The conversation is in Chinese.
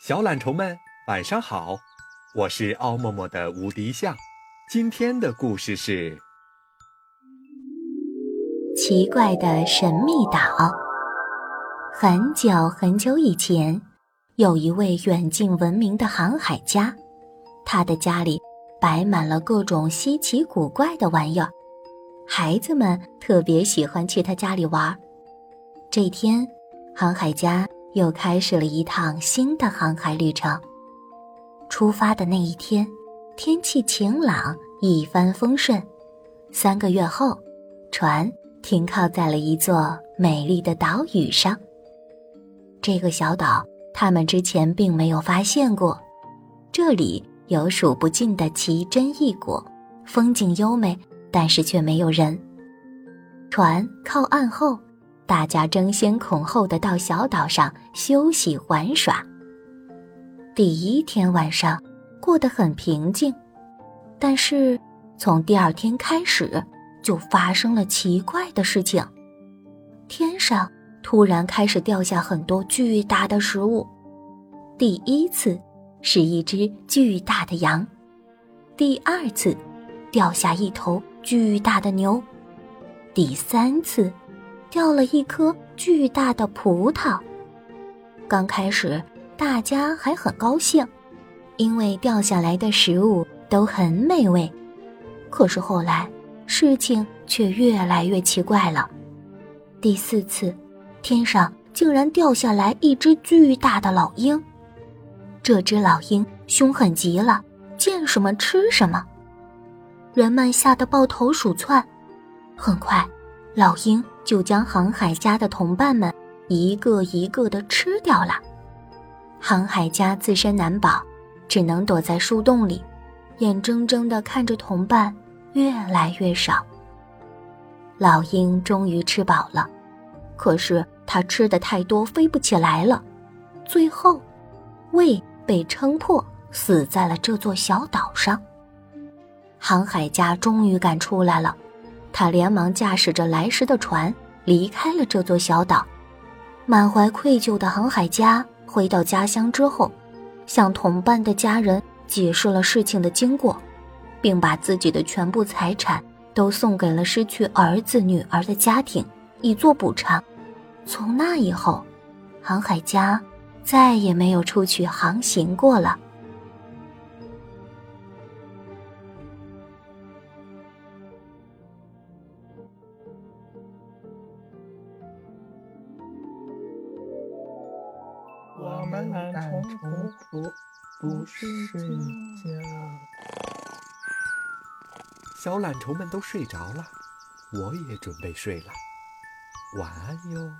小懒虫们，晚上好！我是奥默默的无敌象。今天的故事是奇怪的神秘岛。很久很久以前，有一位远近闻名的航海家，他的家里摆满了各种稀奇古怪的玩意儿，孩子们特别喜欢去他家里玩。这天，航海家。又开始了一趟新的航海旅程。出发的那一天，天气晴朗，一帆风顺。三个月后，船停靠在了一座美丽的岛屿上。这个小岛，他们之前并没有发现过。这里有数不尽的奇珍异果，风景优美，但是却没有人。船靠岸后。大家争先恐后的到小岛上休息玩耍。第一天晚上过得很平静，但是从第二天开始就发生了奇怪的事情。天上突然开始掉下很多巨大的食物。第一次是一只巨大的羊，第二次掉下一头巨大的牛，第三次。掉了一颗巨大的葡萄。刚开始，大家还很高兴，因为掉下来的食物都很美味。可是后来，事情却越来越奇怪了。第四次，天上竟然掉下来一只巨大的老鹰。这只老鹰凶狠极了，见什么吃什么。人们吓得抱头鼠窜。很快，老鹰。就将航海家的同伴们一个一个的吃掉了。航海家自身难保，只能躲在树洞里，眼睁睁的看着同伴越来越少。老鹰终于吃饱了，可是它吃的太多，飞不起来了，最后胃被撑破，死在了这座小岛上。航海家终于赶出来了。他连忙驾驶着来时的船离开了这座小岛，满怀愧疚的航海家回到家乡之后，向同伴的家人解释了事情的经过，并把自己的全部财产都送给了失去儿子女儿的家庭，以作补偿。从那以后，航海家再也没有出去航行过了。我们懒虫不不睡觉。小懒虫们都睡着了，我也准备睡了。晚安哟。